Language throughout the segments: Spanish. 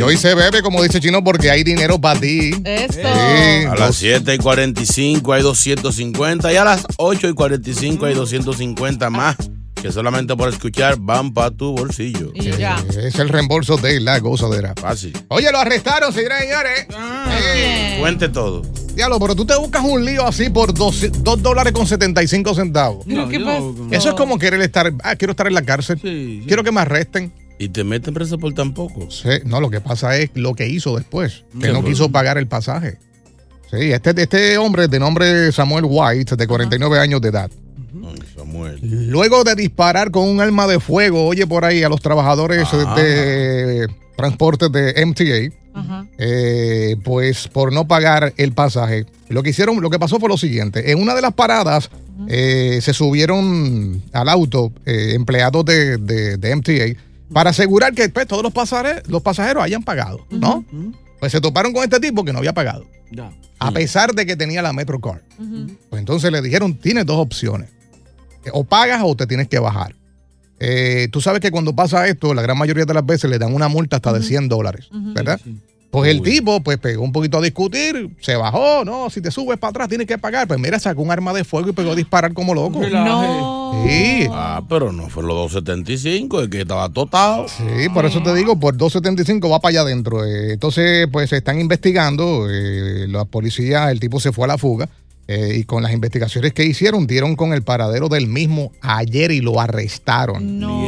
Y hoy se bebe, como dice Chino, porque hay dinero para ti. Esto. Sí, A las 7 y 45 hay 250 y a las 8 y 45 hay 250 más que solamente por escuchar van para tu bolsillo. Y ya. Es el reembolso de la gozadera. Fácil. Oye, lo arrestaron, señores y señores. Eh, Cuente todo. diablo, pero tú te buscas un lío así por 2 dólares con 75 centavos. ¿Pero qué pasa? Eso es como querer estar. Ah, quiero estar en la cárcel. Quiero que me arresten. Y te meten preso por tan poco. Sí, no, lo que pasa es lo que hizo después. Que ¿Qué no quiso pagar el pasaje. Sí, este, este hombre de nombre Samuel White, de 49 años de edad. Samuel. Luego de disparar con un arma de fuego, oye por ahí, a los trabajadores Ah. de transporte de MTA, Ajá. eh, pues por no pagar el pasaje. Lo que hicieron, lo que pasó fue lo siguiente. En una de las paradas eh, se subieron al auto eh, empleados de, de- de MTA para asegurar que pues, todos los pasajeros, los pasajeros hayan pagado, ¿no? Pues se toparon con este tipo que no había pagado, a pesar de que tenía la MetroCard. Pues entonces le dijeron, tienes dos opciones. O pagas o te tienes que bajar. Eh, tú sabes que cuando pasa esto, la gran mayoría de las veces le dan una multa hasta de 100 dólares, ¿verdad? Pues el tipo, pues pegó un poquito a discutir, se bajó, no, si te subes para atrás tienes que pagar. Pues mira, sacó un arma de fuego y pegó a disparar como loco. No. Sí, Ah, pero no fue los 275, es que estaba totado. sí, por eso te digo, por 2.75 va para allá adentro. Eh, entonces, pues se están investigando, eh, la policía, el tipo se fue a la fuga. eh, y con las investigaciones que hicieron, dieron con el paradero del mismo ayer y lo arrestaron. No.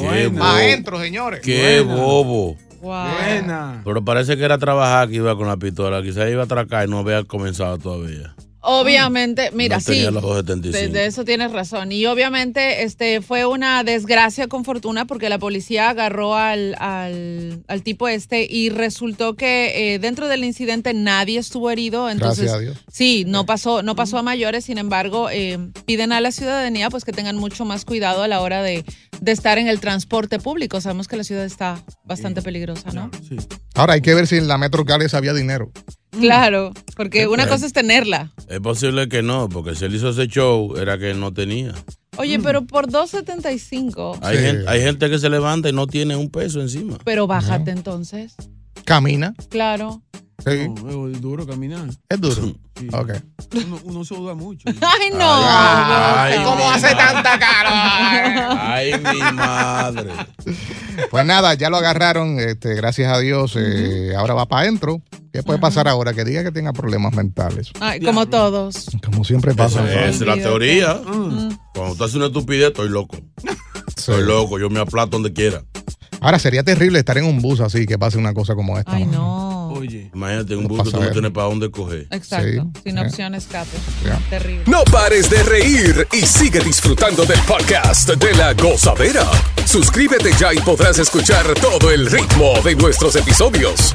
Qué bobo. Adentro, señores. Qué bobo. Wow. Pero parece que era trabajar que iba con la pistola. Quizás iba a atracar y no había comenzado todavía. Obviamente, mira, no sí. De, 275. de eso tienes razón. Y obviamente este fue una desgracia con fortuna porque la policía agarró al, al, al tipo este y resultó que eh, dentro del incidente nadie estuvo herido. Entonces, Gracias a Dios. Sí, no pasó, no pasó a mayores, sin embargo, eh, piden a la ciudadanía pues que tengan mucho más cuidado a la hora de, de estar en el transporte público. Sabemos que la ciudad está bastante peligrosa, ¿no? Ahora hay que ver si en la Metro Cales había dinero. Claro, porque una cosa es tenerla. Es posible que no, porque si él hizo ese show era que él no tenía. Oye, pero por 2.75, Hay, Sí. gente, hay gente que se levanta y no tiene un peso encima. pero bájate entonces. Camina. Claro. Sí. es duro caminar. Es duro. Ok. Uno, uno se duda mucho. Ay, no. Ay, ¿Cómo mi hace tanta cara? Ay, mi madre. Pues nada, ya lo agarraron, este, gracias a Dios. eh, ahora va para adentro. ¿Qué puede pasar ahora? Que diga que tenga problemas mentales. Ay, como todos. Como siempre pasa. Esa es la teoría. Mm. Cuando tú haces una estupidez, estoy loco. Sí. Estoy loco, yo me aplato donde quiera. Ahora sería terrible estar en un bus así que pase una cosa como esta. Ay, ¿no? No. Oye. Imagínate, un bulto pasa tú no tienes para dónde coger. Exacto, Sí, sin opción escape. Terrible. No pares de reír y sigue disfrutando del podcast de la gozadera. Suscríbete ya y podrás escuchar todo el ritmo de nuestros episodios.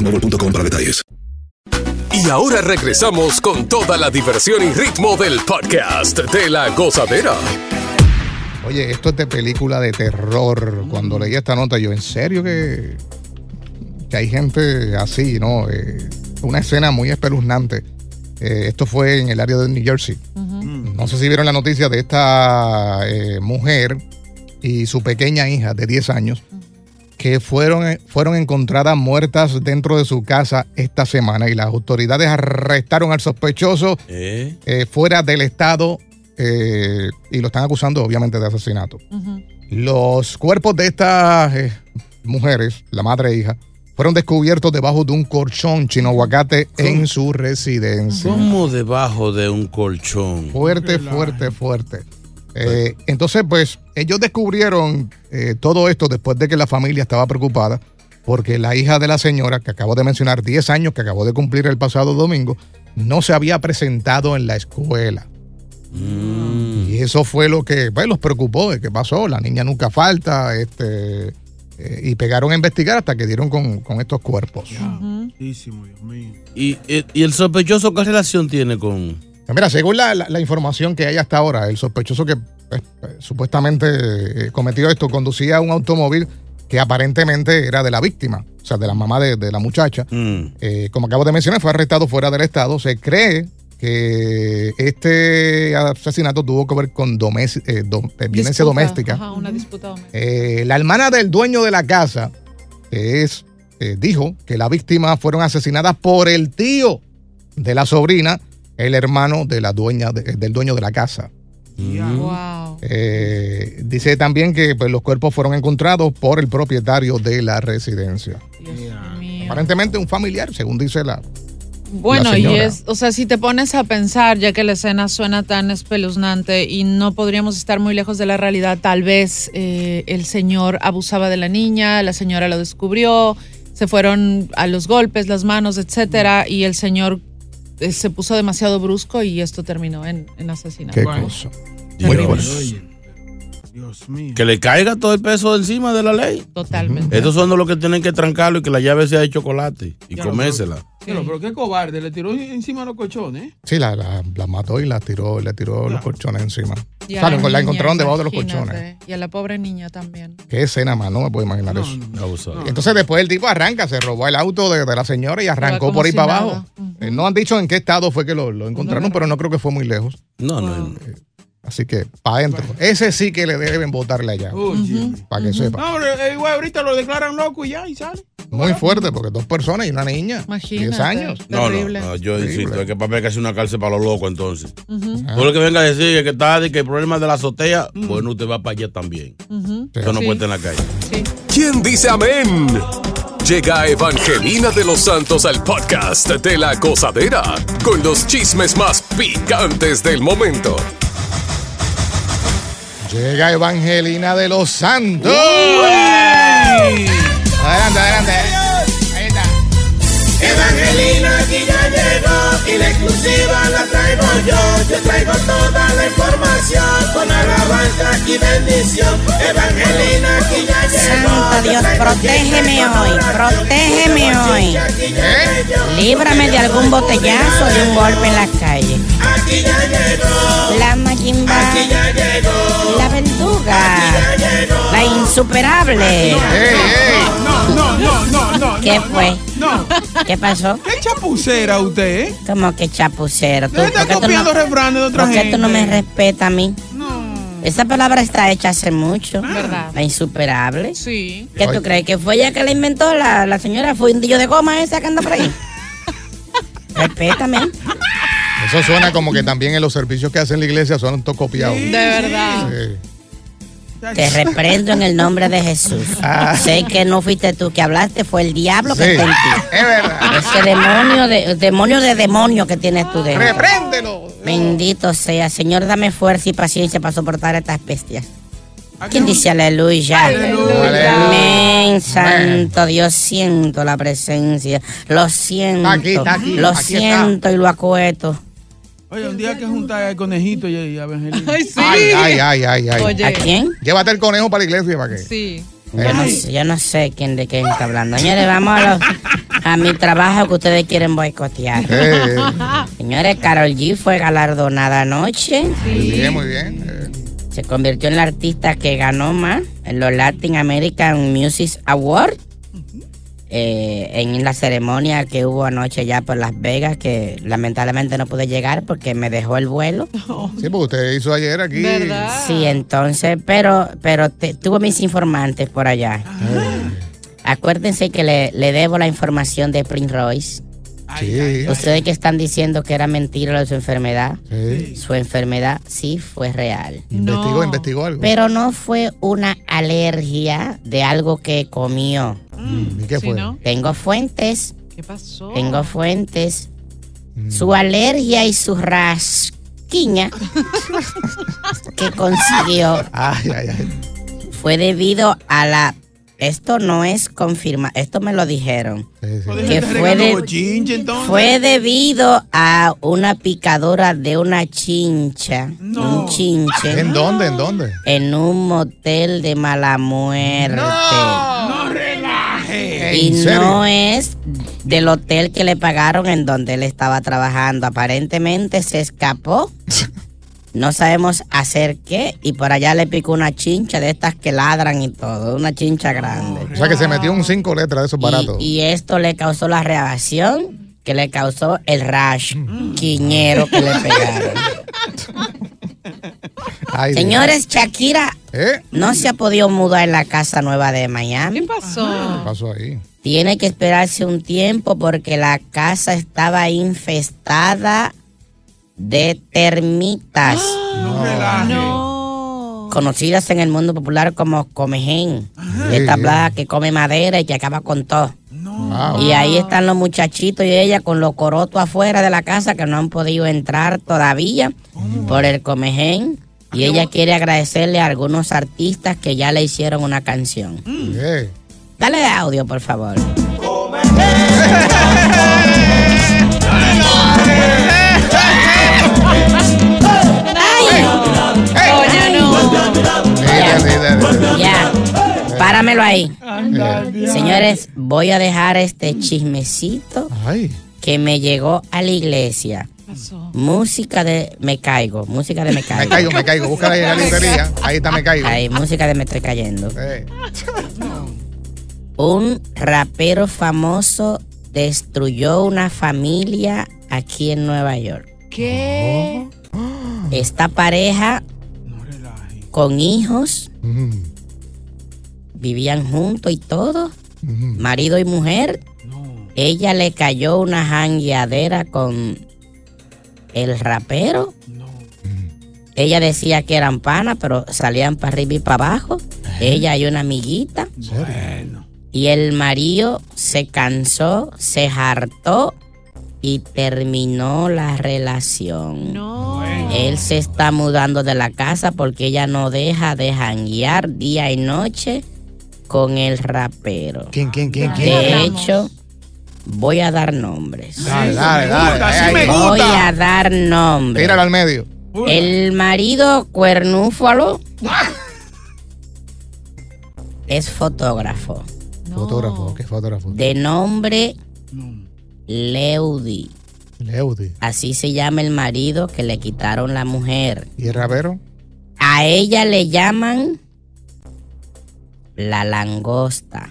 boostmobile.com para detalles. Y ahora regresamos con toda la diversión y ritmo del podcast de la gozadera. Oye, esto es de película de terror. Cuando leí esta nota, yo, ¿en serio que, que hay gente así, no? Eh, una escena muy espeluznante. Eh, esto fue en el área de New Jersey. No sé si vieron la noticia de esta eh, mujer y su pequeña hija de 10 años que fueron, fueron encontradas muertas dentro de su casa esta semana y las autoridades arrestaron al sospechoso ¿Eh? eh, fuera del estado eh, y lo están acusando obviamente de asesinato. Los cuerpos de estas eh, mujeres, la madre e hija, fueron descubiertos debajo de un colchón chino aguacate en su residencia. ¿Cómo debajo de un colchón? Fuerte, fuerte, fuerte. Eh, entonces, pues, ellos descubrieron eh, todo esto después de que la familia estaba preocupada porque la hija de la señora, que acabo de mencionar, 10 años, que acabó de cumplir el pasado domingo, no se había presentado en la escuela. Y eso fue lo que pues, los preocupó de qué pasó. La niña nunca falta, este, eh, y pegaron a investigar hasta que dieron con, con estos cuerpos. Santísimo, Dios mío. ¿Y, y, y el sospechoso qué relación tiene con...? Mira, según la, la- la información que hay hasta ahora, el sospechoso que pues, eh, supuestamente eh, cometió esto conducía un automóvil que aparentemente era de la víctima, o sea, de la mamá de, de la muchacha. Mm. Eh, como acabo de mencionar, fue arrestado fuera del estado. Se cree que este asesinato tuvo que ver con domes- eh, dom- eh, violencia Disputa, doméstica. Ajá, una disputa doméstica. Eh, la hermana del dueño de la casa es, eh, dijo que las víctimas fueron asesinadas por el tío de la sobrina, el hermano de la dueña de- del dueño de la casa. Wow. Eh, dice también que pues, los cuerpos fueron encontrados por el propietario de la residencia. Aparentemente un familiar, según dice la... Bueno, la y es, o sea, si te pones a pensar, ya que la escena suena tan espeluznante y no podríamos estar muy lejos de la realidad, tal vez eh, el señor abusaba de la niña, la señora lo descubrió, se fueron a los golpes, las manos, etcétera, y el señor se puso demasiado brusco y esto terminó en, en asesinato. Qué Bueno. cosa. Dios mío. Que le caiga todo el peso de encima de la ley. Totalmente. Estos son los que tienen que trancarlo y que la llave sea de chocolate y Ya, comérsela. Pero, pero qué cobarde, le tiró encima los colchones. ¿eh? Sí, la, la- la mató y la tiró, le tiró los colchones encima. Y a Claro, la encontraron debajo de los colchones. Y a la pobre niña también. Qué escena más, no me puedo imaginar No, eso. no. Entonces después el tipo arranca, se robó el auto de, de la señora y arrancó por ahí si para nada. abajo. Eh, no han dicho en qué estado fue que lo, lo encontraron, pero no creo que fue muy lejos. No, no. Así que, para adentro. Ese sí que le deben botarle allá, Oye. para que sepa. No, pero, eh, igual ahorita lo declaran loco y ya, y sale. Muy fuerte, porque dos personas y una niña. Imagínate. 10 años. No, no, Terrible. no, yo Terrible. insisto, es que para mí hay que hacer una cárcel para los locos entonces. Ujú, Ah. Todo lo que venga a decir que está de que el problema de la azotea, bueno, usted va para allá también. Eso no Sí. puede estar en la calle. Sí. ¿Quién dice amén? Llega Evangelina de los Santos al podcast de la gozadera con los chismes más picantes del momento. Llega Evangelina de los Santos. Adelante, adelante. Ahí está. Evangelina aquí ya llegó Y la exclusiva la traigo yo, yo traigo toda la información con alabanza y bendición. Evangelina aquí ya llegó. Santo Dios, protégeme hoy, protégeme hoy. Líbrame de algún botellazo, de un golpe en la calle. Aquí ya llegó. La Mayimba, Aquí ya llegó. la verduga, la insuperable. No, no, no, no, no. ¿Qué no, fue? No. ¿Qué pasó? ¿Qué chapucera usted, eh? ¿Cómo que chapucero? ¿Tú, Usted está por qué tú copiando refranes de otra ¿Por qué gente. tú no me respetas a mí? Esa palabra está hecha hace mucho. ¿Verdad? La insuperable. Sí. ¿Qué tú crees? ¿Que fue ella que la inventó la, la señora fundillo de goma esa que anda por ahí? Respétame. Eso suena como que también en los servicios que hacen la iglesia son todos copiados. De verdad. Sí. Te reprendo en el nombre de Jesús. Sé que no fuiste tú que hablaste, fue el diablo que Sí, está en ti. es verdad. Ese demonio de demonio de demonio que tienes tú dentro. Repréndelo. Bendito sea, Señor, dame fuerza y paciencia para soportar estas bestias. ¿Quién dice aleluya? Aleluya. Amén, santo Dios, siento la presencia. Lo siento. Está aquí, está aquí, Lo aquí está. siento y lo acueto. Oye, un día que juntar al conejito y, a Evangelina. Ay, sí. Ay, ay, ay, ay, ay. Oye. ¿A quién? Llévate el conejo para la iglesia para que. Sí. Yo no, sé, yo no sé quién de quién está hablando. Señores, vamos a, los- a mi trabajo que ustedes quieren boicotear. Eh, Señores, Carol G fue galardonada anoche. muy bien, muy bien. Eh, Se convirtió en la artista que ganó más en los Latin American Music Awards. Eh, en la ceremonia que hubo anoche ya por Las Vegas, que lamentablemente no pude llegar porque me dejó el vuelo. Sí, porque usted hizo ayer aquí. ¿Verdad? Sí, entonces, pero, pero te- tuve mis informantes por allá. Acuérdense que le, le debo la información de Prince Royce. Sí. Ustedes que están diciendo que era mentira lo de su enfermedad. sí. Su enfermedad sí fue real. Investigó, No. investigó algo. Pero no fue una alergia de algo que comió. ¿Y qué Sí, fue? ¿no? Tengo fuentes, ¿Qué pasó? tengo fuentes. Su alergia y su rasquiña que consiguió Ay, ay, ay. fue debido a la... Esto no es confirmado, esto me lo dijeron. Sí, Que fue de-. Fue debido a una picadura de una chincha, No. un chinche, ¿En dónde? ¿En dónde? en un motel de mala muerte. No. Y no es del hotel que le pagaron en donde él estaba trabajando. Aparentemente se escapó. No sabemos hacer qué. Y por allá le picó una chincha de estas que ladran y todo. Una chincha grande. O sea que se metió un cinco letras de esos baratos. Y, y esto le causó la reacción que le causó el rash quiñero que le pegaron. Ay. Señores, Shakira ¿Eh? no se ha podido mudar en la casa nueva de ¿Qué Miami. pasó? ¿Qué pasó ahí? Tiene que esperarse un tiempo porque la casa estaba infestada de termitas, No conocidas en el mundo popular como comején. Sí, Esta sí. plaga que come madera y que acaba con todo. Wow. Y ahí están los muchachitos y ella con los corotos afuera de la casa que no han podido entrar todavía por el comején. Y ella quiere agradecerle a algunos artistas que ya le hicieron una canción. Eh, Dale audio, por favor. Ya, páramelo ahí. Señores, voy a dejar este chismecito que me llegó a la iglesia. Música de Me Caigo, música de Me me Caigo. caigo, me caigo. Búscala ahí en la librería. Ahí está, me caigo. Ahí, música de Me Estoy Cayendo. Eh, Un rapero famoso destruyó una familia aquí en Nueva York. ¿Qué? Esta pareja con hijos mm, vivían juntos y todo, mm. marido y mujer. No. Ella le cayó una jangueadera con el rapero. No. Ella decía que eran panas, pero salían para arriba y para abajo. Ella y una amiguita. Bueno. Y el marido se cansó, se hartó y terminó la relación. No. Él se está mudando de la casa porque ella no deja de janguear día y noche con el rapero. ¿Quién, quién, quién, quién? De hablamos? hecho, Voy a dar nombres. Dale, dale, dale. Voy a dar nombres. Tíralo al medio. El marido cuernúfalo es fotógrafo. Fotógrafo, ¿qué fotógrafo? De nombre Leudi. Leudi. Así se llama el marido que le quitaron la mujer. ¿Y el rapero? A ella le llaman la langosta.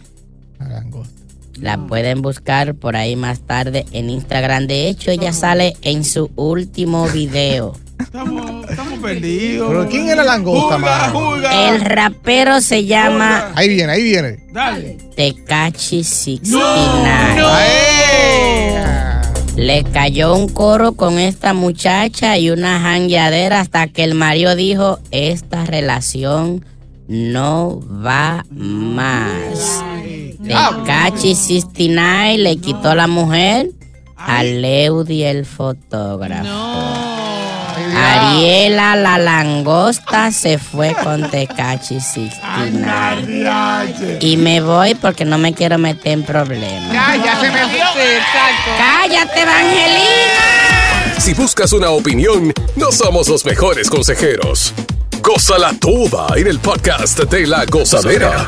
La langosta. La pueden buscar por ahí más tarde en Instagram. De hecho, ella sale en su último video. Estamos, estamos perdidos. ¿Pero quién es la langosta, Juga. El rapero se llama Ahí viene, ahí viene. Dale. Tecachi 69. Le cayó un coro con esta muchacha y una jangueadera hasta que el marido dijo, esta relación no va más. Tecachi 69 le quitó la mujer a Leudi el fotógrafo. Ariela la langosta se fue con Tecachi 69. Y me voy porque no me quiero meter en problemas. ya se metió. Sí, exacto. ¡Cállate, Evangelina! Si buscas una opinión, no somos los mejores consejeros. Gózala toda en el podcast de la gozadera.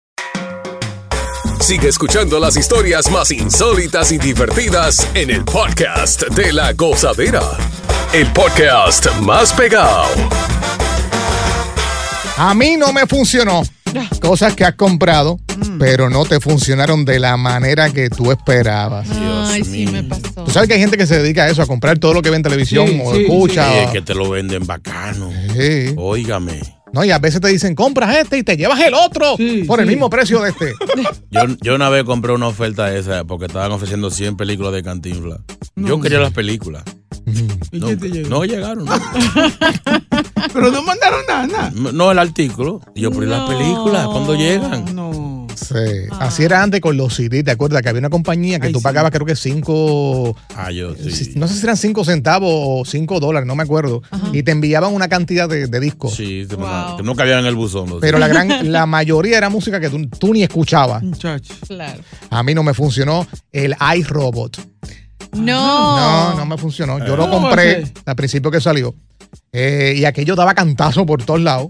Sigue escuchando las historias más insólitas y divertidas en el podcast de la gozadera. El podcast más pegado. A mí no me funcionó. Cosas que has comprado, pero no te funcionaron de la manera que tú esperabas. Ay, sí me pasó. Tú sabes que hay gente que se dedica a eso, a comprar todo lo que ve en televisión Sí, o sí, escucha. sí, o- es que te lo venden bacano. Sí. Óigame. No, y a veces te dicen, compras este y te llevas el otro por el mismo precio de este. Yo, yo una vez compré una oferta esa porque estaban ofreciendo 100 películas de Cantinflas. Yo quería las películas. ¿Y No, qué te llegó? no llegaron. No, Pero no mandaron nada. No, el artículo. Y yo, ¿y las películas? ¿Cuándo llegan? Sí. Así era antes con los CD. ¿Te acuerdas que había una compañía que tú pagabas, creo que cinco. Ah, yo sí. No sé si eran cinco centavos o cinco dólares, no me acuerdo. Y te enviaban una cantidad de, de discos. Sí, mandaban, que no cabían en el buzón. Pero la gran, la mayoría era música que tú, tú ni escuchabas. Claro. A mí no me funcionó el iRobot. No. No, no me funcionó. Yo lo ¿Cómo va a compré al principio que salió. eh, y aquello daba cantazo por todos lados.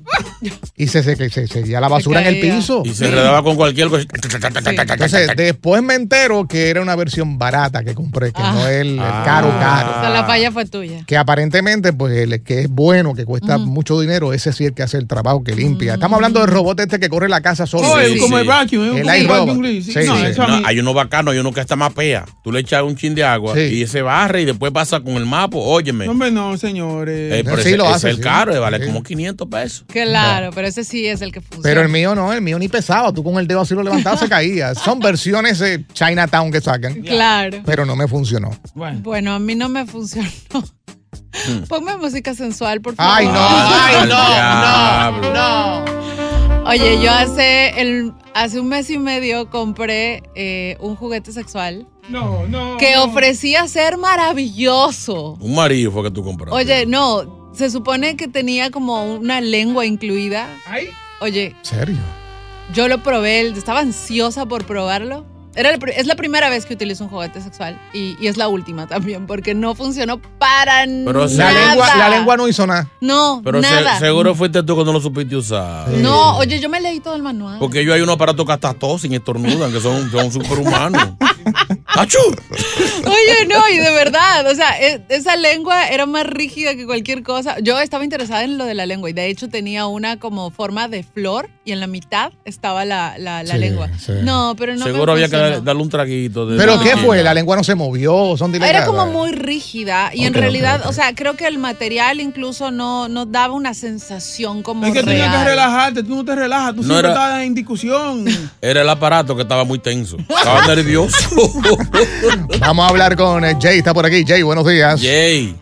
Y se se, se, seguía la basura en el piso. Y se enredaba con cualquier cosa. Entonces, después me entero que era una versión barata que compré, que no es el, el Ah. caro, O caro. sea, la falla fue tuya. Que aparentemente, pues, el que es bueno, que cuesta mucho dinero, ese sí es el que hace el trabajo, que limpia. Estamos hablando del robot este que corre la casa solo. Es Sí, como sí. el vacuum, es El vacuum sí. Sí, No, sí. hay uno bacano, hay uno que está más pea. Tú le echas un chin de agua Sí. y ese barre y después pasa con el mapa. Óyeme. No, hombre, no, señores. Eh, pero Sí, ese, lo ese hace, es el sí. caro, eh, vale Sí. como 500 pesos. Claro, pero ese sí es el que funciona. Pero el mío no, el mío ni pesaba. Tú con el dedo así lo levantabas, se caía. Son versiones de Chinatown que sacan. Claro. Pero no me funcionó. Bueno. Bueno, a mí no me funcionó. Ponme música sensual, por favor. Ay, no, ay, no, no, no. Oye, yo hace el hace un mes y medio compré eh, un juguete sexual No, no. que ofrecía ser maravilloso. Un marido fue que tú compraste. Oye, no, se supone que tenía como una lengua incluida. Ay. Oye, ¿Serio? yo lo probé, estaba ansiosa por probarlo. Era pri- es la primera vez que utilizo un juguete sexual y, y es la última también, porque no funcionó para Pero nada. La lengua, la lengua no hizo nada. No, Pero se- nada. seguro fuiste tú cuando lo supiste usar. No, oye, yo me leí todo el manual. Porque yo hay unos aparatos que hasta tosen y estornudan, que son, son superhumanos. ¡Achú! Oye, no, y de verdad, o sea, e- esa lengua era más rígida que cualquier cosa. Yo estaba interesada en lo de la lengua y de hecho tenía una como forma de flor y en la mitad estaba la, la- la Sí, lengua. sí. No, pero no me Seguro había que darle un traguito. De ¿Pero qué fue? La lengua no se movió, son Era delicadas. como muy rígida y en realidad, o sea, creo que el material incluso no, no daba una sensación como Es que tienes que real. relajarte, tú no te relajas, tú No siempre era- estás en discusión. Era el aparato que estaba muy tenso. Estaba nervioso. Vamos a hablar con eh, Jay, está por aquí. Jay, buenos días. Jay.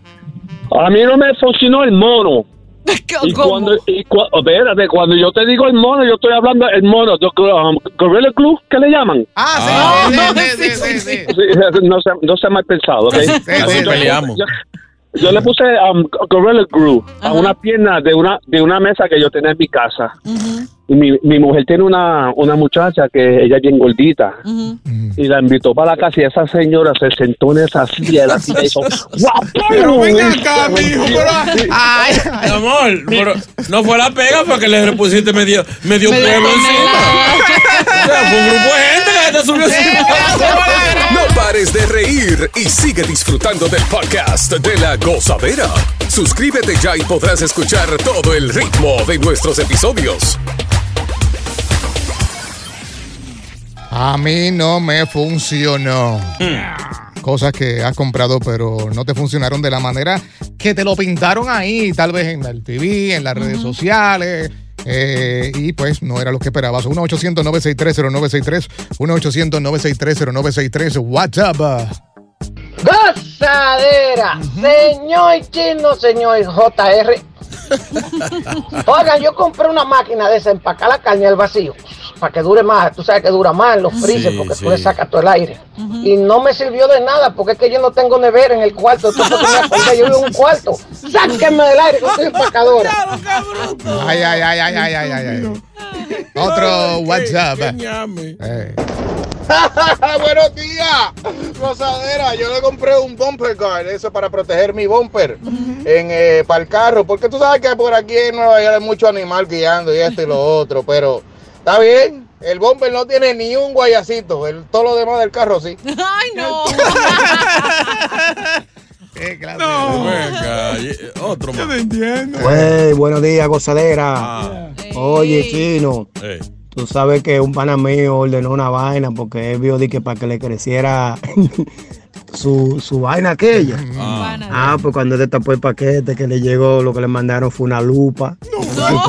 A mí no me funcionó el mono. Y ¿Cómo? cuando, y cua- espérate, cuando yo te digo el mono, yo estoy hablando del mono, de, um, Gorilla Glue, ¿qué le llaman? Ah, sí, no, sí, sí, sí, sí, sí, sí. sí. Sí, no sea, no sea mal pensado, ¿ok? Casi sí, peleamos. Yo, yo le puse um, Gorilla Glue a una pierna de una de una mesa que yo tenía en mi casa. Y mi, mi mujer tiene una, una muchacha que ella es bien gordita. Y la invitó para la casa y esa señora se sentó en esa silla, la silla hizo Pero ven acá, mijo, pero... Ay, Mi amor, pero no fue la pega porque le repusiste medio, medio pueblo encima. O sea, fue un grupo de gente que te subió encima. No pares de reír y sigue disfrutando del podcast de la gozadera. Suscríbete ya y podrás escuchar todo el ritmo de nuestros episodios. A mí no me funcionó. Cosas que has comprado pero no te funcionaron de la manera que te lo pintaron ahí, tal vez en el TV, en las redes sociales. eh, y pues no era lo que esperabas. 1-800-963-0963. 1-800-963-0963. WhatsApp. Gozadera, señor chino, señor JR. Oigan, yo compré una máquina de desempacar la carne al vacío para que dure más. Tú sabes que dura más en los freezer Sí, porque sí. tú le sacas todo el aire. Y no me sirvió de nada porque es que yo no tengo nevera en el cuarto. Entonces, yo vivo en un cuarto. Sáquenme del aire con tu empacadora. Ay, ay, ay, ay, ay, ay, ay, ay. Otro WhatsApp. Que ñame. Eh. Buenos días, gozadera. Yo le compré un bumper guard, eso para proteger mi bumper en eh, para el carro, porque tú sabes que por aquí en Nueva York hay mucho animal guiando y esto y lo otro, pero está bien. El bumper no tiene ni un guayacito, el, todo lo demás del carro sí. Ay, no. No, Venga, y- otro yo no entiendo. Wey, buenos días, gozadera. Ah, Oye, chino, eh. tú sabes que un pana mío ordenó una vaina porque él vio de que para que le creciera su, su vaina aquella. Ah. Ah, pues cuando él destapó el paquete que le llegó, lo que le mandaron fue una lupa.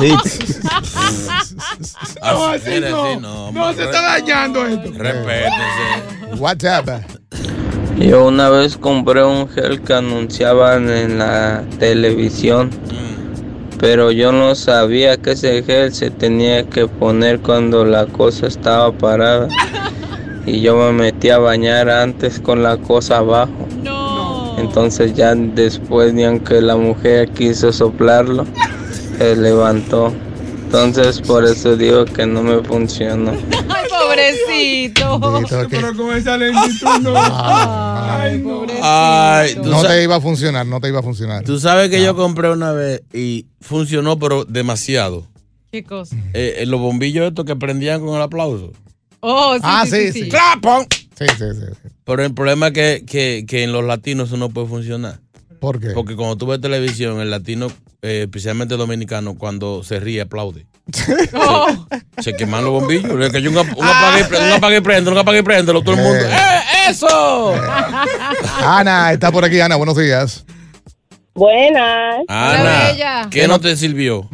¿Viste? No, Así, así mire, no. así no, No, se está dañando esto. Respétense. WhatsApp. Yo una vez compré un gel que anunciaban en la televisión, pero yo no sabía que ese gel se tenía que poner cuando la cosa estaba parada. Y yo me metí a bañar antes con la cosa abajo. Entonces ya después ni aunque la mujer quiso soplarlo, se levantó. Entonces por eso digo que no me funcionó. Ay, pobrecito. Pero con esa lentitud no. Ay, no. Ay, tú, No te iba a funcionar, no te iba a funcionar. tú sabes que yo compré una vez y funcionó, pero demasiado. ¿Qué cosa? Eh, eh, los bombillos estos que prendían con el aplauso. Oh, sí, Ah, sí, sí, sí, sí. Sí, sí, sí. sí. Pero el problema es que, que, que en los latinos eso no puede funcionar. ¿Por qué? Porque cuando tú ves televisión, el latino, eh, especialmente dominicano, cuando se ríe, aplaude. Oh. Se queman los bombillos. Le cayó un, un apague y pre- un apague y prende, un apague y prende, todo el mundo. Eh. ¡Eh, eso! Ana, está por aquí, Ana, buenos días. Buenas. Ana. ¿qué no te sirvió?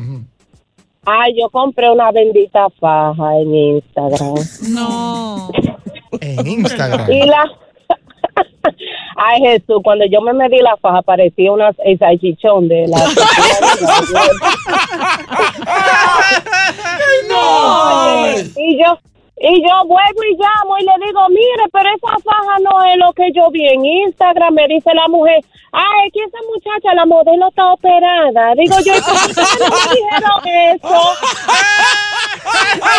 Ay, yo compré una bendita faja en Instagram. No. En Instagram. Y la. Ay, Jesús, cuando yo me medí la faja parecía una salchichón de la. No. Y yo. Y yo vuelvo y llamo y le digo, mire, pero esa faja no es lo que yo vi en Instagram. Me dice la mujer, ay, es que esa muchacha, la modelo está operada. Digo yo, ¿y por qué no me dijeron eso?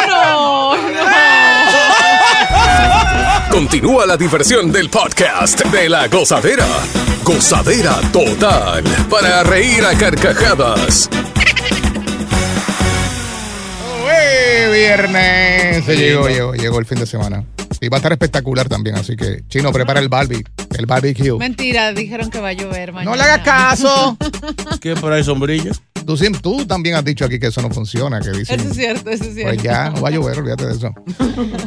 No, no. Continúa la diversión del podcast de la gozadera. Gozadera total. Para reír a carcajadas. ¡Uy, viernes! Se llegó, llegó, llegó el fin de semana. Y va a estar espectacular también, así que, Chino, prepara el barbie, el barbecue. Mentira, dijeron que va a llover mañana. No le hagas caso. ¿Qué por ahí sombrilla? Tú, siempre- tú también has dicho aquí que eso no funciona, que dicen... Eso es cierto, eso es cierto. Pues ya, no va a llover, olvídate de eso.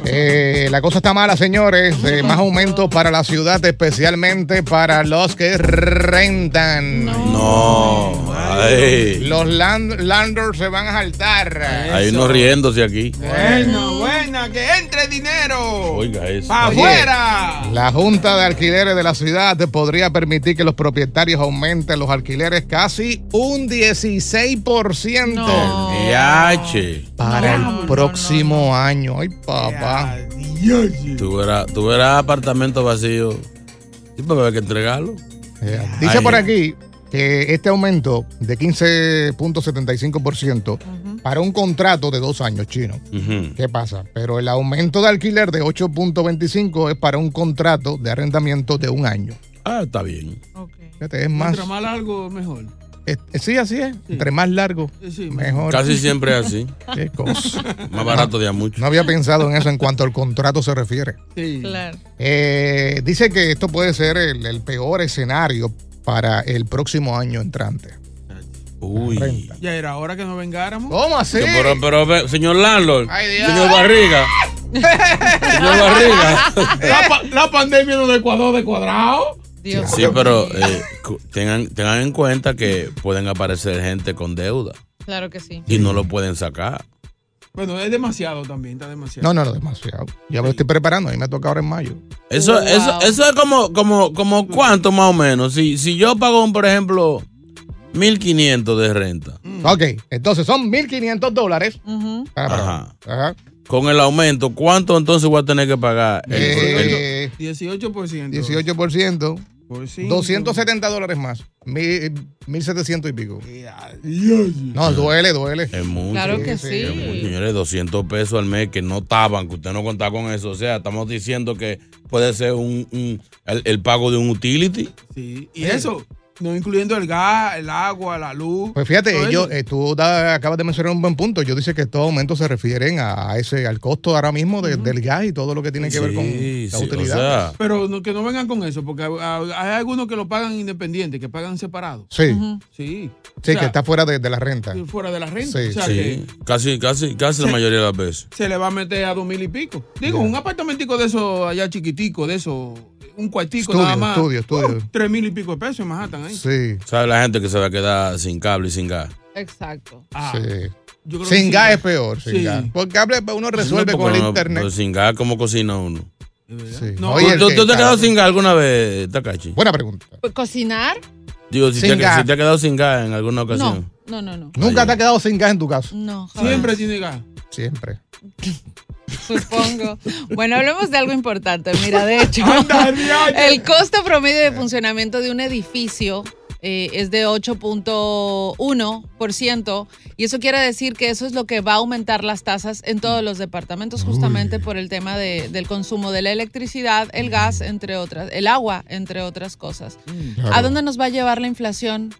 Eh, la cosa está mala, señores. Eh, más aumentos para la ciudad, especialmente para los que rentan. No. Ay. Los land- landlords se van a saltar. Hay uno riéndose aquí. Bueno, buena, que entre dinero. Oiga eso. ¡Pa' Oye, afuera! La Junta de Alquileres de la ciudad podría permitir que los propietarios aumenten los alquileres casi un 16% Yache. para el próximo año. Ay, papá. Tú verás, tú verás apartamento vacío. Sí, pero hay que entregarlo. Dice Ay. por aquí que este aumento de 15.75% para un contrato de dos años chino. Ujú. ¿Qué pasa? Pero el aumento de alquiler de 8.25 es para un contrato de arrendamiento de un año. Ah, está bien. Fíjate, es más. Mientras más largo, mejor. Es- sí, así es. Entre más largo, Sí, mejor. Casi siempre es así. Qué cosa. Más barato de a mucho. No había pensado en eso en cuanto al contrato se refiere. Sí. Claro. Eh, dice que esto puede ser el, el peor escenario para el próximo año entrante. Uy. Ya era hora que nos vengáramos. ¿Cómo así? Pero, pero, ve, señor Landlord, Ay, señor Barriga, señor Barriga. La, pa- la pandemia no de cuadrado de cuadrado. Dios Sí, pero eh, tengan, tengan en cuenta que pueden aparecer gente con deuda Claro que sí. y no lo pueden sacar. Bueno, es demasiado también, está demasiado. No, no, no, demasiado. Ya me lo estoy preparando. A mí me toca ahora en mayo. Eso, Wow. eso, eso es como, como, como cuánto más o menos. Si, si yo pago, por ejemplo, 1500 de renta, Ok, entonces son 1.500 dólares. Ah. Ajá. Ajá. Con el aumento, ¿cuánto entonces voy a tener que pagar? El- el- Eh, 18%. 18%. Por cinco. 270 dólares más. Mil- 1.700 y pico. Dios. No, duele, duele. es mucho. Claro que sí, sí. Es mucho, Señores, 200 pesos al mes que no estaban, que usted no contaba con eso. O sea, estamos diciendo que puede ser un, un- el, el pago de un utility. Sí. Y eso, no incluyendo el gas, el agua, la luz. Pues fíjate, ellos, eh, tú da- acabas de mencionar un buen punto. Yo dice que estos aumentos se refieren a, ese, al costo ahora mismo de- del gas y todo lo que tiene que ver con la sí, utilidad. O sea, Pero no- que no vengan con eso, porque hay, algunos que lo pagan independiente, que pagan separado. sí, Sí. sí, O sea, que está fuera de, de la renta. fuera de la renta. Sí, o sea sí, que casi, casi, casi la mayoría de las veces. se le va a meter a dos mil y pico. Digo, un apartamentico de eso allá chiquitico, de eso, un cuartico Estudio, nada más. estudio, estudio. Uh, tres mil y pico de pesos en Manhattan ahí. Sí, ¿Sabe la gente que se va a quedar sin cable y sin gas? Exacto. Ah, sí. yo creo que Sin gas es peor, sin Sí. gas. Porque cable uno resuelve No, con el no- internet. pues sin gas, ¿cómo cocina uno? Sí. No, Oye, el ¿Tú, te has quedado sin gas alguna vez, Takachi? Buena pregunta. Pues, ¿Cocinar? Digo, si Sin te, gas. si te has quedado sin gas en alguna ocasión. No, no, no, no. ¿Nunca te has quedado sin gas en tu casa? No, jamás. Siempre tiene gas. Siempre. Supongo. Bueno, hablemos de algo importante. Mira, de hecho, el costo promedio de funcionamiento de un edificio eh, es de 8.1% y eso quiere decir que eso es lo que va a aumentar las tasas en todos los departamentos justamente por el tema de- del consumo de la electricidad, el gas, entre otras, el agua, entre otras cosas. Claro. ¿A dónde nos va a llevar la inflación?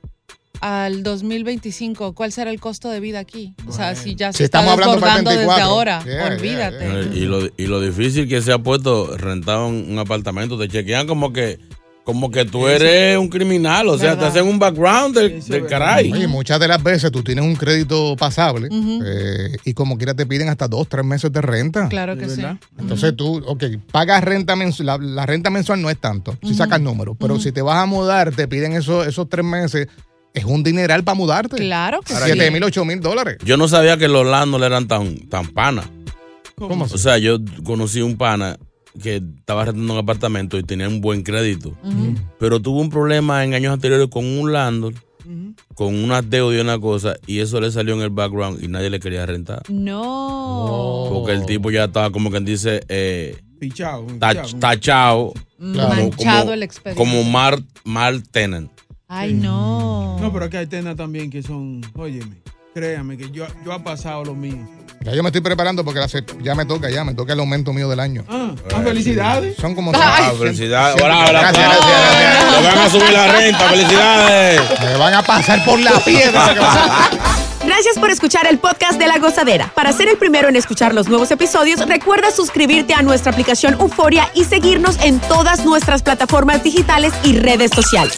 Al 2025, ¿cuál será el costo de vida aquí? O sea, si ya se Si está estamos hablando para el desbordando desde 24. ahora, Yeah, yeah, olvídate. Eh, Y, lo, y lo difícil que se ha puesto rentar un, un apartamento, te chequean como que como que tú eres un criminal, o sea, te ¿Verdad? hacen un background del, Eso caray. Oye, muchas de las veces tú tienes un crédito pasable eh, y como quiera te piden hasta dos, tres meses de renta. Claro que ¿De sí. Entonces tú, ok, pagas renta mensual, la, la renta mensual no es tanto, si sacas números, pero si te vas a mudar, te piden esos, esos tres meses, es un dineral para mudarte. Claro que sí. Siete mil, ocho mil dólares. Yo no sabía que los landlords eran tan, tan panas. ¿Cómo así? O sea, yo conocí un pana que estaba rentando un apartamento y tenía un buen crédito. Pero tuvo un problema en años anteriores con un landlord, con una deuda y una cosa, y eso le salió en el background y nadie le quería rentar. No. Porque el tipo ya estaba, como quien dice, eh, Pichado. tach-. Claro. Manchado el expediente. Como mal, mal tenant. Ay, no. No, pero aquí hay tenas también que son, óyeme. Créame que yo, yo ha pasado lo mío. Ya yo me estoy preparando porque se- ya me toca, ya me toca el aumento mío del año. Ah, ah, felicidades. Son como Ah, felicidades. Hola, hola, Gracias, gracias, gracias. Le van a subir la renta, felicidades. Me van a pasar por la piedra. Gracias por escuchar el podcast de La Gozadera. Para ser el primero en escuchar los nuevos episodios, recuerda suscribirte a nuestra aplicación Euforia y seguirnos en todas nuestras plataformas digitales y redes sociales.